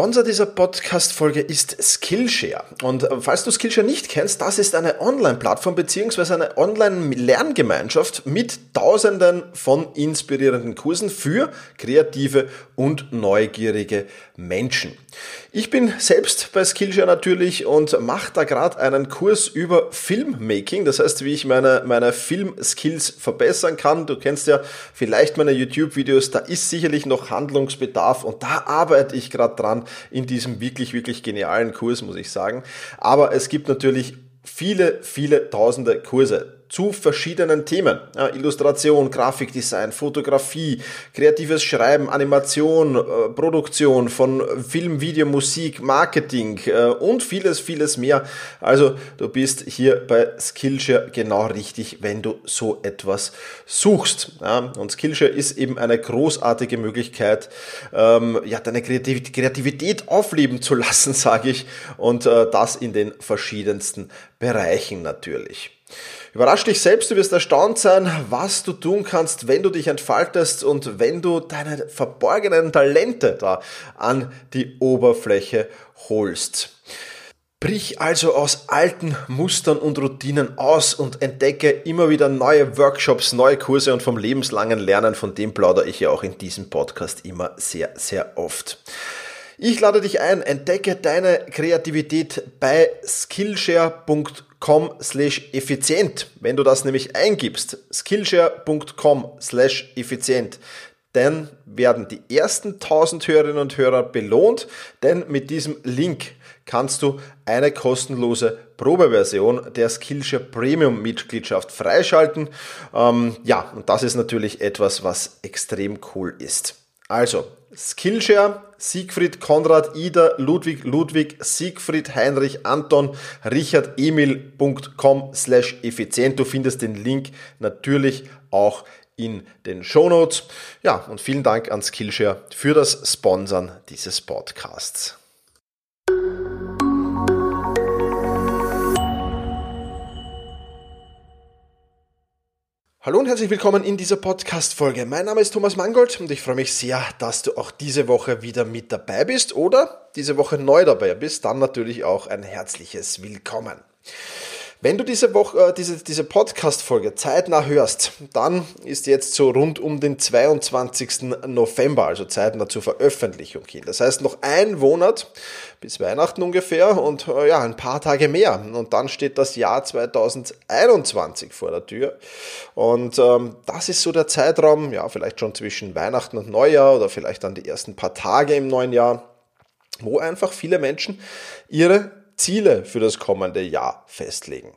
Sponsor dieser Podcast-Folge ist Skillshare. Und äh, falls du Skillshare nicht kennst, das ist eine Online-Plattform bzw. eine Online-Lerngemeinschaft mit tausenden von inspirierenden Kursen für kreative und neugierige Menschen. Ich bin selbst bei Skillshare natürlich und mache da gerade einen Kurs über Filmmaking, das heißt, wie ich meine, meine Film-Skills verbessern kann. Du kennst ja vielleicht meine YouTube-Videos, da ist sicherlich noch Handlungsbedarf und da arbeite ich gerade dran in diesem wirklich, wirklich genialen Kurs, muss ich sagen. Aber es gibt natürlich viele, viele tausende Kurse zu verschiedenen Themen. Ja, Illustration, Grafikdesign, Fotografie, kreatives Schreiben, Animation, äh, Produktion von Film, Video, Musik, Marketing äh, und vieles, vieles mehr. Also du bist hier bei Skillshare genau richtig, wenn du so etwas suchst. Ja, und Skillshare ist eben eine großartige Möglichkeit, ähm, ja, deine Kreativität aufleben zu lassen, sage ich, und äh, das in den verschiedensten Bereichen natürlich. Überrasch dich selbst, du wirst erstaunt sein, was du tun kannst, wenn du dich entfaltest und wenn du deine verborgenen Talente da an die Oberfläche holst. Brich also aus alten Mustern und Routinen aus und entdecke immer wieder neue Workshops, neue Kurse und vom lebenslangen Lernen, von dem plaudere ich ja auch in diesem Podcast immer sehr, sehr oft. Ich lade dich ein, entdecke deine Kreativität bei skillshare.com slash effizient. Wenn du das nämlich eingibst, skillshare.com slash effizient, dann werden die ersten 1000 Hörerinnen und Hörer belohnt, denn mit diesem Link kannst du eine kostenlose Probeversion der Skillshare Premium Mitgliedschaft freischalten. Ähm, ja, und das ist natürlich etwas, was extrem cool ist. Also, Skillshare, Siegfried, Konrad, Ida, Ludwig, Ludwig, Siegfried, Heinrich, Anton, Richard, Emil.com slash effizient. Du findest den Link natürlich auch in den Show Notes. Ja, und vielen Dank an Skillshare für das Sponsern dieses Podcasts. Hallo und herzlich willkommen in dieser Podcast-Folge. Mein Name ist Thomas Mangold und ich freue mich sehr, dass du auch diese Woche wieder mit dabei bist oder diese Woche neu dabei bist. Dann natürlich auch ein herzliches Willkommen. Wenn du diese Woche, äh, diese, diese Podcast-Folge zeitnah hörst, dann ist jetzt so rund um den 22. November, also zeitnah zur Veröffentlichung hin. Das heißt noch ein Monat bis Weihnachten ungefähr und äh, ja, ein paar Tage mehr. Und dann steht das Jahr 2021 vor der Tür. Und ähm, das ist so der Zeitraum, ja, vielleicht schon zwischen Weihnachten und Neujahr oder vielleicht dann die ersten paar Tage im neuen Jahr, wo einfach viele Menschen ihre Ziele für das kommende Jahr festlegen.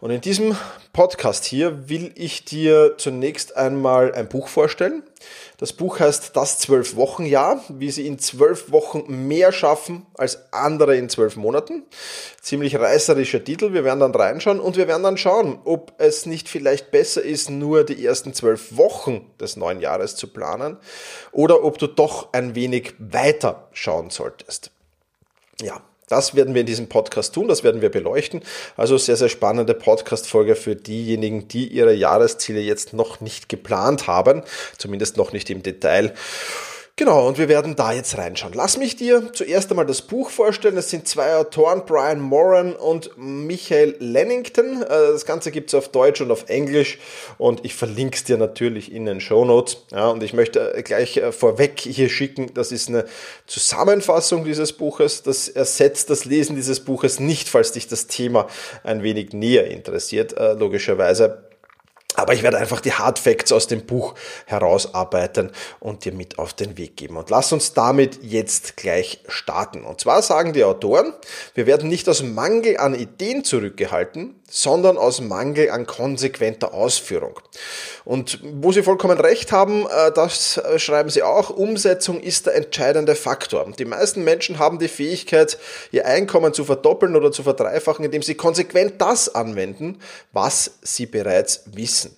Und in diesem Podcast hier will ich dir zunächst einmal ein Buch vorstellen. Das Buch heißt Das Zwölf-Wochen-Jahr, wie sie in zwölf Wochen mehr schaffen als andere in zwölf Monaten. Ziemlich reißerischer Titel. Wir werden dann reinschauen und wir werden dann schauen, ob es nicht vielleicht besser ist, nur die ersten zwölf Wochen des neuen Jahres zu planen oder ob du doch ein wenig weiter schauen solltest. Ja, das werden wir in diesem Podcast tun, das werden wir beleuchten. Also sehr, sehr spannende Podcast-Folge für diejenigen, die ihre Jahresziele jetzt noch nicht geplant haben, zumindest noch nicht im Detail. Genau, und wir werden da jetzt reinschauen. Lass mich dir zuerst einmal das Buch vorstellen. Es sind zwei Autoren, Brian Moran und Michael Lennington. Äh, das Ganze gibt es auf Deutsch und auf Englisch und ich verlinke es dir natürlich in den Show Notes. Ja, und ich möchte gleich äh, vorweg hier schicken, das ist eine Zusammenfassung dieses Buches. Das ersetzt das Lesen dieses Buches nicht, falls dich das Thema ein wenig näher interessiert, äh, logischerweise. Aber ich werde einfach die Hard Facts aus dem Buch herausarbeiten und dir mit auf den Weg geben. Und lass uns damit jetzt gleich starten. Und zwar sagen die Autoren, wir werden nicht aus Mangel an Ideen zurückgehalten, sondern aus Mangel an konsequenter Ausführung. Und wo sie vollkommen recht haben, äh, das äh, schreiben sie auch, Umsetzung ist der entscheidende Faktor. Die meisten Menschen haben die Fähigkeit, ihr Einkommen zu verdoppeln oder zu verdreifachen, indem sie konsequent das anwenden, was sie bereits wissen.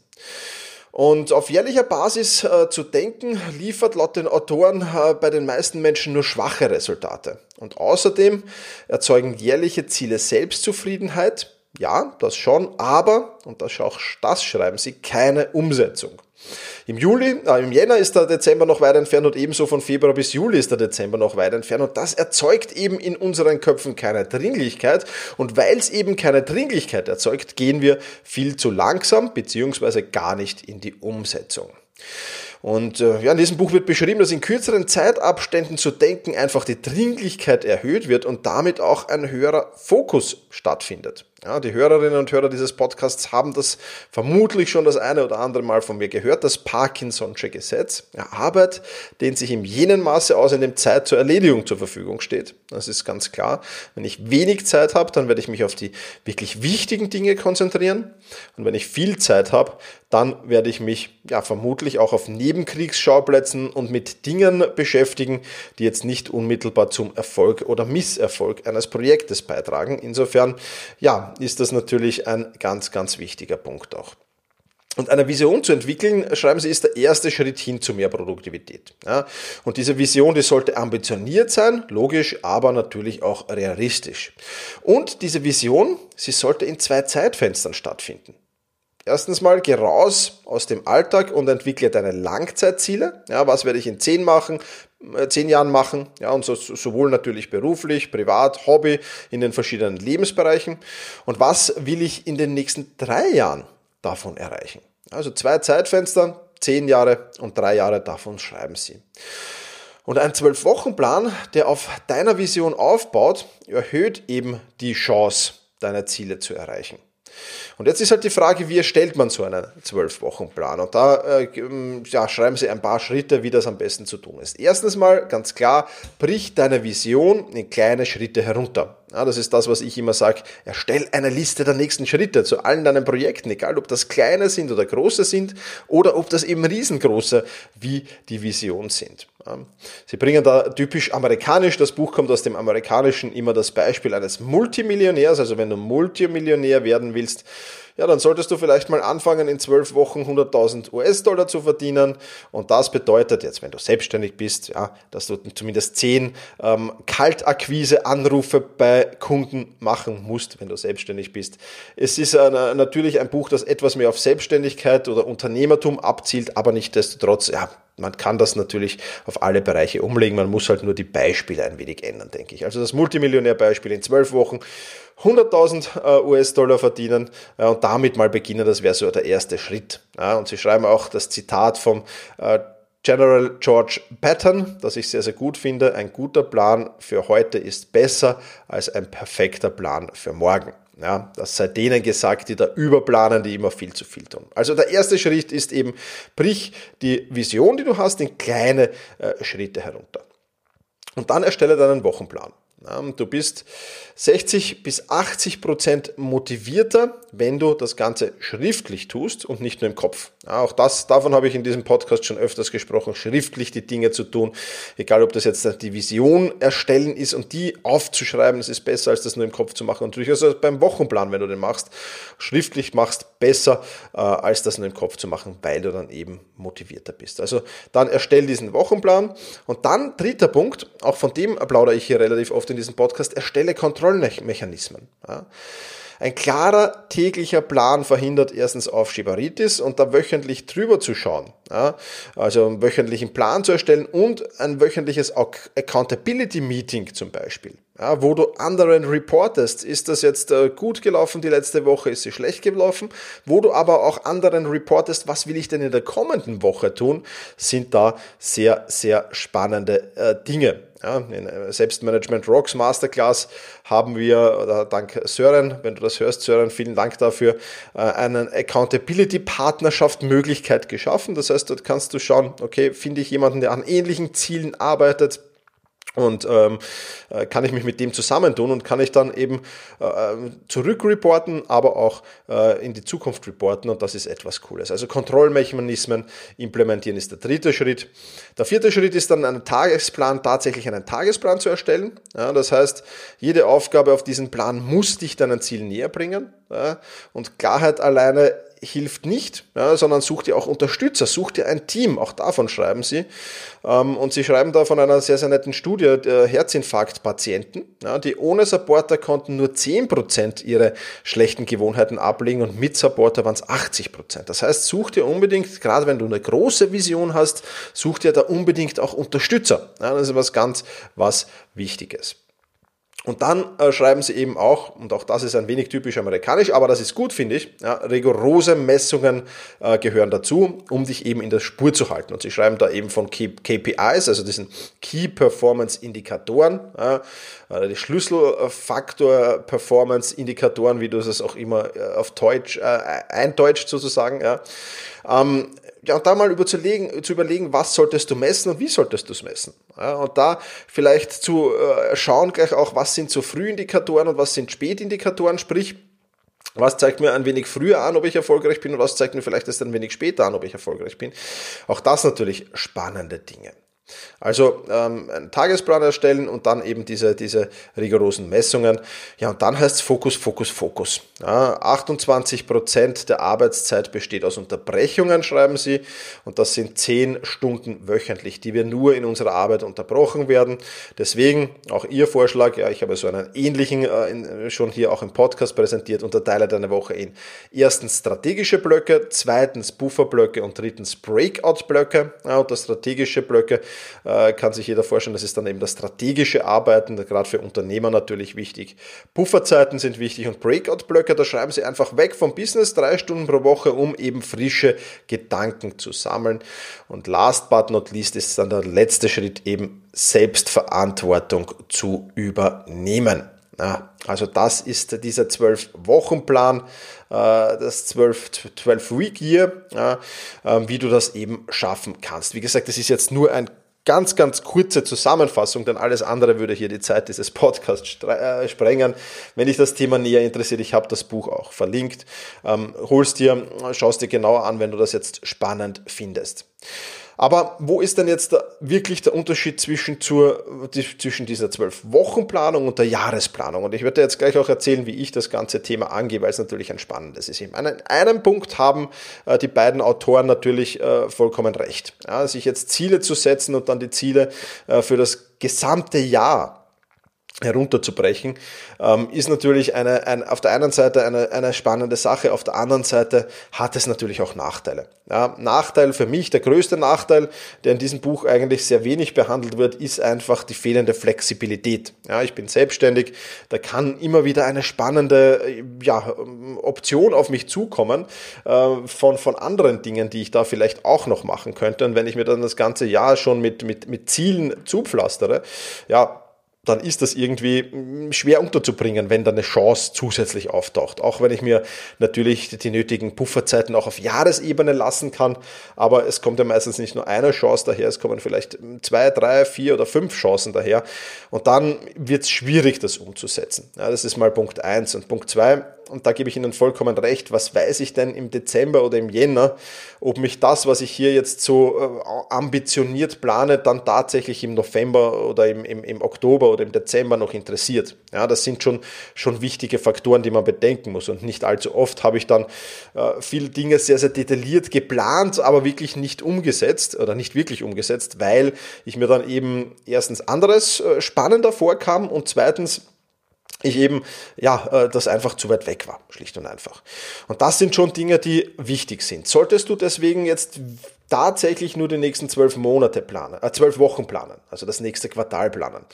Und auf jährlicher Basis äh, zu denken, liefert laut den Autoren äh, bei den meisten Menschen nur schwache Resultate. Und außerdem erzeugen jährliche Ziele Selbstzufriedenheit, ja, das schon, aber, und das, auch, das schreiben sie, keine Umsetzung. Im Juli, äh, im Jänner ist der Dezember noch weit entfernt und ebenso von Februar bis Juli ist der Dezember noch weit entfernt und das erzeugt eben in unseren Köpfen keine Dringlichkeit und weil es eben keine Dringlichkeit erzeugt, gehen wir viel zu langsam beziehungsweise gar nicht in die Umsetzung. Und äh, ja, in diesem Buch wird beschrieben, dass in kürzeren Zeitabständen zu denken einfach die Dringlichkeit erhöht wird und damit auch ein höherer Fokus stattfindet. Ja, die Hörerinnen und Hörer dieses Podcasts haben das vermutlich schon das eine oder andere Mal von mir gehört, das Parkinson'sche Gesetz. Ja, Arbeit dehnt sich in jenem Maße aus, in dem Zeit zur Erledigung zur Verfügung steht. Das ist ganz klar. Wenn ich wenig Zeit habe, dann werde ich mich auf die wirklich wichtigen Dinge konzentrieren. Und wenn ich viel Zeit habe, dann werde ich mich ja vermutlich auch auf Nebenkriegsschauplätzen und mit Dingen beschäftigen, die jetzt nicht unmittelbar zum Erfolg oder Misserfolg eines Projektes beitragen. Insofern, ja, ist das natürlich ein ganz, ganz wichtiger Punkt auch. Und eine Vision zu entwickeln, schreiben Sie, ist der erste Schritt hin zu mehr Produktivität. Ja, und diese Vision, die sollte ambitioniert sein, logisch, aber natürlich auch realistisch. Und diese Vision, sie sollte in zwei Zeitfenstern stattfinden. Erstens mal, geh raus aus dem Alltag und entwickle deine Langzeitziele. Ja, was werde ich in zehn machen, zehn Jahren machen? Ja, und so, sowohl natürlich beruflich, privat, Hobby, in den verschiedenen Lebensbereichen. Und was will ich in den nächsten drei Jahren davon erreichen? Also zwei Zeitfenster, zehn Jahre und drei Jahre davon schreiben Sie. Und ein Zwölf-Wochen-Plan, der auf deiner Vision aufbaut, erhöht eben die Chance, deine Ziele zu erreichen. Und jetzt ist halt die Frage, wie erstellt man so einen Zwölf-Wochen-Plan? Und da äh, ja, schreiben Sie ein paar Schritte, wie das am besten zu tun ist. Erstens mal, ganz klar, brich deine Vision in kleine Schritte herunter. Ja, das ist das, was ich immer sage. Erstell eine Liste der nächsten Schritte zu allen deinen Projekten, egal ob das kleine sind oder große sind oder ob das eben riesengroße wie die Vision sind. Sie bringen da typisch amerikanisch, das Buch kommt aus dem amerikanischen, immer das Beispiel eines Multimillionärs. Also wenn du Multimillionär werden willst, ja, dann solltest du vielleicht mal anfangen, in zwölf Wochen 100.000 US-Dollar zu verdienen. Und das bedeutet jetzt, wenn du selbstständig bist, ja, dass du zumindest zehn ähm, Kaltakquise-Anrufe bei Kunden machen musst, wenn du selbstständig bist. Es ist äh, natürlich ein Buch, das etwas mehr auf Selbstständigkeit oder Unternehmertum abzielt, aber nicht destotrotz, ja, man kann das natürlich auf alle Bereiche umlegen, man muss halt nur die Beispiele ein wenig ändern, denke ich. Also das Multimillionärbeispiel in zwölf Wochen 100.000 äh, US-Dollar verdienen äh, und damit mal beginnen, das wäre so der erste Schritt. Und Sie schreiben auch das Zitat vom äh, General George Patton, das ich sehr, sehr gut finde. Ein guter Plan für heute ist besser als ein perfekter Plan für morgen. Ja, das sei denen gesagt, die da überplanen, die immer viel zu viel tun. Also der erste Schritt ist eben, brich die Vision, die du hast, in kleine äh, Schritte herunter. Und dann erstelle deinen Wochenplan. Du bist 60 bis 80 Prozent motivierter, wenn du das Ganze schriftlich tust und nicht nur im Kopf. Auch das, davon habe ich in diesem Podcast schon öfters gesprochen, schriftlich die Dinge zu tun. Egal, ob das jetzt die Vision erstellen ist und die aufzuschreiben, das ist besser, als das nur im Kopf zu machen. Und durchaus also beim Wochenplan, wenn du den machst, schriftlich machst, besser, äh, als das nur im Kopf zu machen, weil du dann eben motivierter bist. Also dann erstell diesen Wochenplan. Und dann dritter Punkt, auch von dem plaudere ich hier relativ oft in diesem Podcast, erstelle Kontrollmechanismen. Ja. Ein klarer täglicher Plan verhindert erstens Aufschieberitis und da wöchentlich drüber zu schauen. Ja, also einen wöchentlichen Plan zu erstellen und ein wöchentliches Accountability Meeting zum Beispiel. Ja, wo du anderen reportest, ist das jetzt äh, gut gelaufen die letzte Woche, ist sie schlecht gelaufen, wo du aber auch anderen reportest, was will ich denn in der kommenden Woche tun, sind da sehr, sehr spannende äh, Dinge. Ja, in äh, Selbstmanagement Rocks Masterclass haben wir, dank Sören, wenn du das hörst, Sören, vielen Dank dafür, äh, einen Accountability Partnerschaft Möglichkeit geschaffen. Das heißt, dort kannst du schauen, okay, finde ich jemanden, der an ähnlichen Zielen arbeitet, und ähm, äh, kann ich mich mit dem zusammentun und kann ich dann eben äh, zurückreporten, aber auch äh, in die Zukunft reporten und das ist etwas Cooles. Also Kontrollmechanismen implementieren ist der dritte Schritt. Der vierte Schritt ist dann einen Tagesplan, tatsächlich einen Tagesplan zu erstellen. Ja, das heißt, jede Aufgabe auf diesen Plan muss dich deinen Ziel näher bringen ja, und Klarheit alleine hilft nicht, ja, sondern such dir auch Unterstützer, such dir ein Team, auch davon schreiben sie. Ähm, und sie schreiben da von einer sehr, sehr netten Studie der Herzinfarktpatienten, ja, die ohne Supporter konnten nur 10% ihre schlechten Gewohnheiten ablegen und mit Supporter waren es 80%. Das heißt, such dir unbedingt, gerade wenn du eine große Vision hast, such dir da unbedingt auch Unterstützer. Ja, das ist was ganz was Wichtiges. Und dann äh, schreiben sie eben auch, und auch das ist ein wenig typisch amerikanisch, aber das ist gut, finde ich, ja, rigorose Messungen äh, gehören dazu, um dich eben in der Spur zu halten. Und sie schreiben da eben von KPIs, also diesen Key Performance Indikatoren, ja, äh, die Schlüsselfaktor Performance Indikatoren, wie du es auch immer äh, auf Deutsch äh, eindeutscht sozusagen. Ja. Ähm, ja, und da mal überzulegen, zu überlegen, was solltest du messen und wie solltest du es messen. Ja, und da vielleicht zu äh, schauen gleich auch, was sind so Frühindikatoren und was sind Spätindikatoren, sprich, was zeigt mir ein wenig früher an, ob ich erfolgreich bin und was zeigt mir vielleicht erst ein wenig später an, ob ich erfolgreich bin. Auch das natürlich spannende Dinge. Also ähm, einen Tagesplan erstellen und dann eben diese, diese rigorosen Messungen. Ja, und dann heißt es Fokus, Fokus, Fokus. Ja, 28 Prozent der Arbeitszeit besteht aus Unterbrechungen, schreiben sie. Und das sind 10 Stunden wöchentlich, die wir nur in unserer Arbeit unterbrochen werden. Deswegen auch Ihr Vorschlag, ja, ich habe so einen ähnlichen äh, in, schon hier auch im Podcast präsentiert, unterteile deine Woche in erstens strategische Blöcke, zweitens Bufferblöcke und drittens Breakout-Blöcke. Ja, und das strategische Blöcke äh, kann sich jeder vorstellen, das ist dann eben das strategische Arbeiten, gerade für Unternehmer natürlich wichtig. Pufferzeiten sind wichtig und Breakout-Blöcke, da schreiben Sie einfach weg vom Business, drei Stunden pro Woche, um eben frische Gedanken zu sammeln. Und last but not least ist dann der letzte Schritt eben Selbstverantwortung zu übernehmen. Also das ist dieser 12-Wochen-Plan, äh, das 12-Week-Year, ja, äh, wie du das eben schaffen kannst. Wie gesagt, das ist jetzt nur ein ganz, ganz kurze Zusammenfassung, denn alles andere würde hier die Zeit dieses Podcasts äh, sprengen. Wenn dich das Thema näher interessiert, ich habe das Buch auch verlinkt. Ähm, holst dir, schaust dir genauer an, wenn du das jetzt spannend findest. Aber wo ist denn jetzt wirklich der Unterschied zwischen, zur, zwischen dieser Zwölf-Wochen-Planung und der Jahresplanung? Und ich werde jetzt gleich auch erzählen, wie ich das ganze Thema angehe, weil es natürlich ein spannendes ist. In einem Punkt haben äh, die beiden Autoren natürlich äh, vollkommen recht. Ja, sich jetzt Ziele zu setzen und dann die Ziele äh, für das gesamte Jahr herunterzubrechen, ähm, ist natürlich eine, ein, auf der einen Seite eine, eine spannende Sache, auf der anderen Seite hat es natürlich auch Nachteile. Ja, Nachteil für mich, der größte Nachteil, der in diesem Buch eigentlich sehr wenig behandelt wird, ist einfach die fehlende Flexibilität. Ja, ich bin selbstständig, da kann immer wieder eine spannende ja, Option auf mich zukommen äh, von, von anderen Dingen, die ich da vielleicht auch noch machen könnte. Und wenn ich mir dann das ganze Jahr schon mit, mit, mit Zielen zupflastere, ja, dann ist das irgendwie mm, schwer unterzubringen, wenn da eine Chance zusätzlich auftaucht. Auch wenn ich mir natürlich die nötigen Pufferzeiten auch auf Jahresebene lassen kann, aber es kommt ja meistens nicht nur eine Chance daher, es kommen vielleicht zwei, drei, vier oder fünf Chancen daher und dann wird es schwierig, das umzusetzen. Ja, das ist mal Punkt eins und Punkt zwei und da gebe ich Ihnen vollkommen recht, was weiß ich denn im Dezember oder im Jänner, ob mich das, was ich hier jetzt so äh, ambitioniert plane, dann tatsächlich im November oder im, im, im Oktober oder im Dezember noch interessiert. Ja, das sind schon, schon wichtige Faktoren, die man bedenken muss. Und nicht allzu oft habe ich dann äh, viele Dinge sehr, sehr detailliert geplant, aber wirklich nicht umgesetzt oder nicht wirklich umgesetzt, weil ich mir dann eben erstens anderes äh, spannender vorkam und zweitens ich eben, ja, äh, das einfach zu weit weg war, schlicht und einfach. Und das sind schon Dinge, die wichtig sind. Solltest du deswegen jetzt tatsächlich nur die nächsten zwölf Monate planen, äh, zwölf Wochen planen, also das nächste Quartal planen.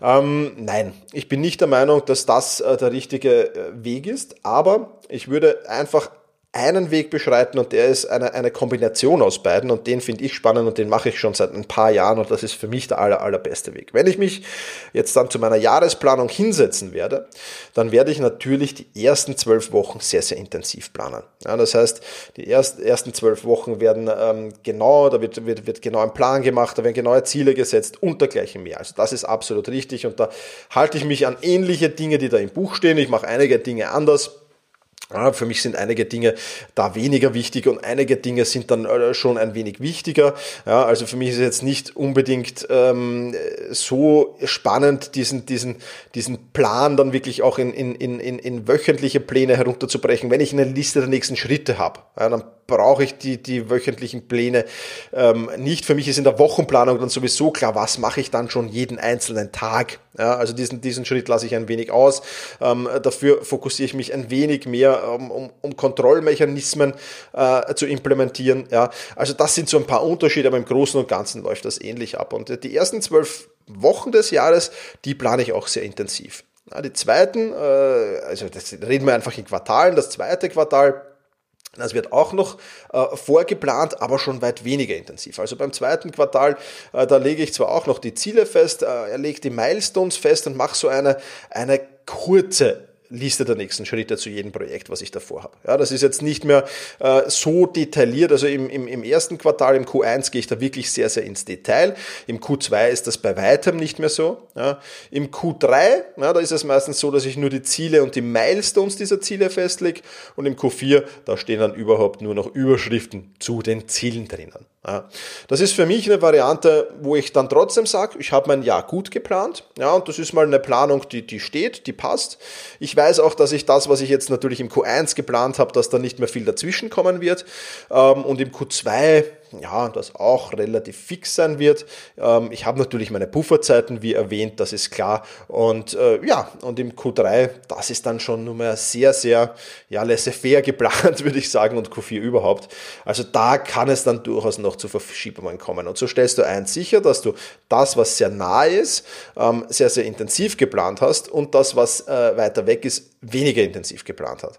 Ähm, nein, ich bin nicht der Meinung, dass das äh, der richtige äh, Weg ist, aber ich würde einfach einen Weg beschreiten und der ist eine, eine Kombination aus beiden und den finde ich spannend und den mache ich schon seit ein paar Jahren und das ist für mich der aller, allerbeste Weg. Wenn ich mich jetzt dann zu meiner Jahresplanung hinsetzen werde, dann werde ich natürlich die ersten zwölf Wochen sehr, sehr intensiv planen. Ja, das heißt, die erst, ersten zwölf Wochen werden ähm, genau, da wird, wird, wird genau ein Plan gemacht, da werden genaue Ziele gesetzt und dergleichen mehr. Also das ist absolut richtig und da halte ich mich an ähnliche Dinge, die da im Buch stehen. Ich mache einige Dinge anders ja, für mich sind einige Dinge da weniger wichtig und einige Dinge sind dann äh, schon ein wenig wichtiger. Ja, also für mich ist es jetzt nicht unbedingt ähm, so spannend, diesen, diesen, diesen Plan dann wirklich auch in, in, in, in wöchentliche Pläne herunterzubrechen. Wenn ich eine Liste der nächsten Schritte habe, ja, dann brauche ich die, die wöchentlichen Pläne ähm, nicht. Für mich ist in der Wochenplanung dann sowieso klar, was mache ich dann schon jeden einzelnen Tag. Ja, also diesen, diesen Schritt lasse ich ein wenig aus. Ähm, dafür fokussiere ich mich ein wenig mehr, um, um, um Kontrollmechanismen äh, zu implementieren. Ja, also das sind so ein paar Unterschiede, aber im Großen und Ganzen läuft das ähnlich ab. Und die ersten zwölf Wochen des Jahres, die plane ich auch sehr intensiv. Ja, die zweiten, äh, also das reden wir einfach in Quartalen, das zweite Quartal, das wird auch noch äh, vorgeplant, aber schon weit weniger intensiv. Also beim zweiten Quartal, äh, da lege ich zwar auch noch die Ziele fest, äh, lege die Milestones fest und mache so eine, eine kurze Liste der nächsten Schritte zu jedem Projekt, was ich davor habe. Ja, das ist jetzt nicht mehr äh, so detailliert. Also im, im, im ersten Quartal, im Q1 gehe ich da wirklich sehr, sehr ins Detail. Im Q2 ist das bei weitem nicht mehr so. Ja, Im Q3, ja, da ist es meistens so, dass ich nur die Ziele und die Milestones dieser Ziele festlege. Und im Q4, da stehen dann überhaupt nur noch Überschriften zu den Zielen drinnen. Das ist für mich eine Variante, wo ich dann trotzdem sage, ich habe mein Jahr gut geplant. Ja, und das ist mal eine Planung, die, die steht, die passt. Ich weiß auch, dass ich das, was ich jetzt natürlich im Q1 geplant habe, dass da nicht mehr viel dazwischen kommen wird. Ähm, und im Q2 ja, das auch relativ fix sein wird. Ähm, ich habe natürlich meine Pufferzeiten, wie erwähnt, das ist klar. Und äh, ja, und im Q3, das ist dann schon nur mehr sehr, sehr ja, laissez-faire geplant, würde ich sagen, und Q4 überhaupt. Also da kann es dann durchaus noch zu Verschiebungen kommen. Und so stellst du eins sicher, dass du das, was sehr nah ist, ähm, sehr, sehr intensiv geplant hast und das, was äh, weiter weg ist, weniger intensiv geplant hat.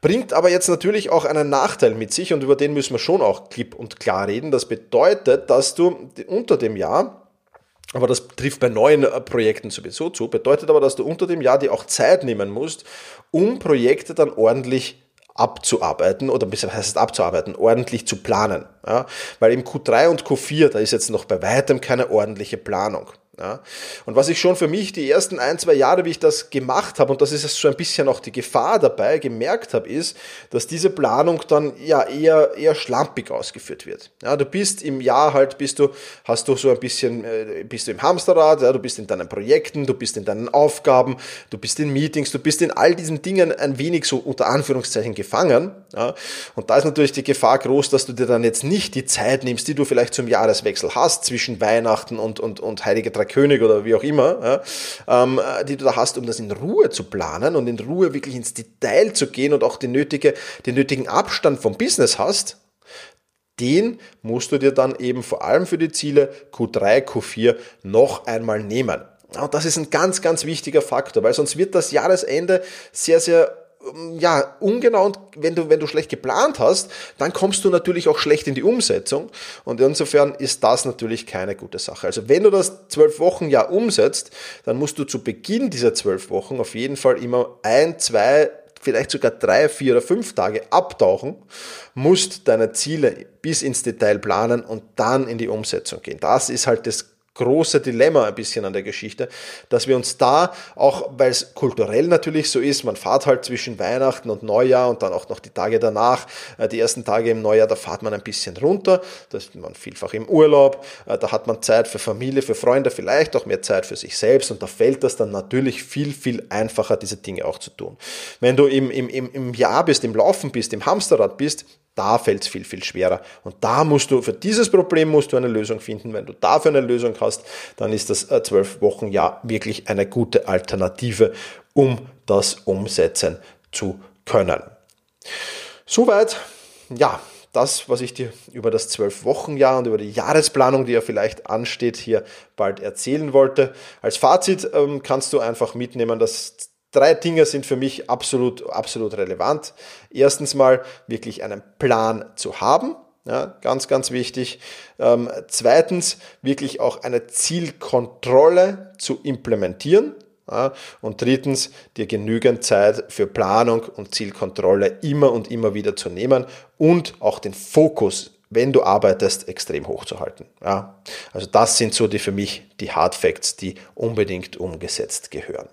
Bringt aber jetzt natürlich auch einen Nachteil mit sich und über den müssen wir schon auch klipp und klar reden. Das bedeutet, dass du unter dem Jahr aber das trifft bei neuen äh, Projekten sowieso zu. Bedeutet aber, dass du unter dem Jahr dir auch Zeit nehmen musst, um Projekte dann ordentlich abzuarbeiten oder was heißt abzuarbeiten, ordentlich zu planen. Ja? Weil im Q3 und Q4, da ist jetzt noch bei weitem keine ordentliche Planung. Ja. Und was ich schon für mich die ersten ein, zwei Jahre, wie ich das gemacht habe, und das ist so ein bisschen auch die Gefahr dabei, gemerkt habe, ist, dass diese Planung dann ja eher, eher schlampig ausgeführt wird. Ja, du bist im Jahr halt, bist du, hast du so ein bisschen, äh, bist du im Hamsterrad, ja, du bist in deinen Projekten, du bist in deinen Aufgaben, du bist in Meetings, du bist in all diesen Dingen ein wenig so unter Anführungszeichen gefangen. Ja. Und da ist natürlich die Gefahr groß, dass du dir dann jetzt nicht die Zeit nimmst, die du vielleicht zum Jahreswechsel hast, zwischen Weihnachten und, und, und Heilige Drei drei König oder wie auch immer, ja, ähm, die du da hast, um das in Ruhe zu planen und in Ruhe wirklich ins Detail zu gehen und auch die nötige, den nötigen Abstand vom Business hast, den musst du dir dann eben vor allem für die Ziele Q3, Q4 noch einmal nehmen. Und das ist ein ganz, ganz wichtiger Faktor, weil sonst wird das Jahresende sehr, sehr ja, ungenau und wenn du, wenn du schlecht geplant hast, dann kommst du natürlich auch schlecht in die Umsetzung. Und insofern ist das natürlich keine gute Sache. Also wenn du das zwölf Wochen ja umsetzt, dann musst du zu Beginn dieser zwölf Wochen auf jeden Fall immer ein, zwei, vielleicht sogar drei, vier oder fünf Tage abtauchen, musst deine Ziele bis ins Detail planen und dann in die Umsetzung gehen. Das ist halt das große Dilemma ein bisschen an der Geschichte, dass wir uns da auch, weil es kulturell natürlich so ist, man fahrt halt zwischen Weihnachten und Neujahr und dann auch noch die Tage danach, äh, die ersten Tage im Neujahr, da fahrt man ein bisschen runter, da ist man vielfach im Urlaub, äh, da hat man Zeit für Familie, für Freunde, vielleicht auch mehr Zeit für sich selbst und da fällt das dann natürlich viel, viel einfacher, diese Dinge auch zu tun. Wenn du im, im, im Jahr bist, im Laufen bist, im Hamsterrad bist, da fällt es viel, viel schwerer. Und da musst du, für dieses Problem musst du eine Lösung finden. Wenn du dafür eine Lösung hast, dann ist das äh, zwölf Wochen Jahr wirklich eine gute Alternative, um das umsetzen zu können. Soweit, ja, das, was ich dir über das zwölf Wochen Jahr und über die Jahresplanung, die ja vielleicht ansteht, hier bald erzählen wollte. Als Fazit ähm, kannst du einfach mitnehmen, dass Drei Dinge sind für mich absolut, absolut relevant. Erstens mal wirklich einen Plan zu haben. Ja, ganz, ganz wichtig. Ähm, zweitens, wirklich auch eine Zielkontrolle zu implementieren. Ja, und drittens, dir genügend Zeit für Planung und Zielkontrolle immer und immer wieder zu nehmen und auch den Fokus, wenn du arbeitest, extrem hoch zu halten. Ja, also das sind so die für mich die Hard Facts, die unbedingt umgesetzt gehören.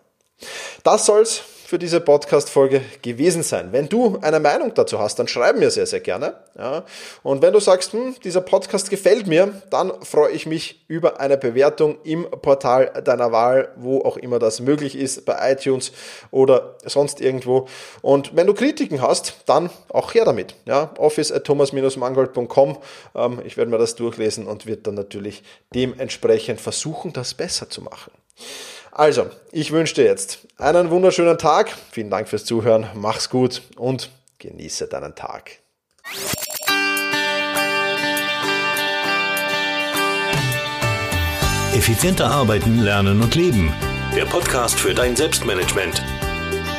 Das soll's für diese Podcast-Folge gewesen sein. Wenn du eine Meinung dazu hast, dann schreib mir sehr, sehr gerne. Ja. Und wenn du sagst, hm, dieser Podcast gefällt mir, dann freue ich mich über eine Bewertung im Portal deiner Wahl, wo auch immer das möglich ist, bei iTunes oder sonst irgendwo. Und wenn du Kritiken hast, dann auch her damit. Ja. Office at thomas-mangold.com. Ähm, ich werde mir das durchlesen und wird dann natürlich dementsprechend versuchen, das besser zu machen. Also, ich wünsche dir jetzt einen wunderschönen Tag. Vielen Dank fürs Zuhören. Mach's gut und genieße deinen Tag. Effizienter arbeiten, lernen und leben. Der Podcast für dein Selbstmanagement.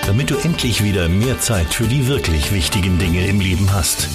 Damit du endlich wieder mehr Zeit für die wirklich wichtigen Dinge im Leben hast.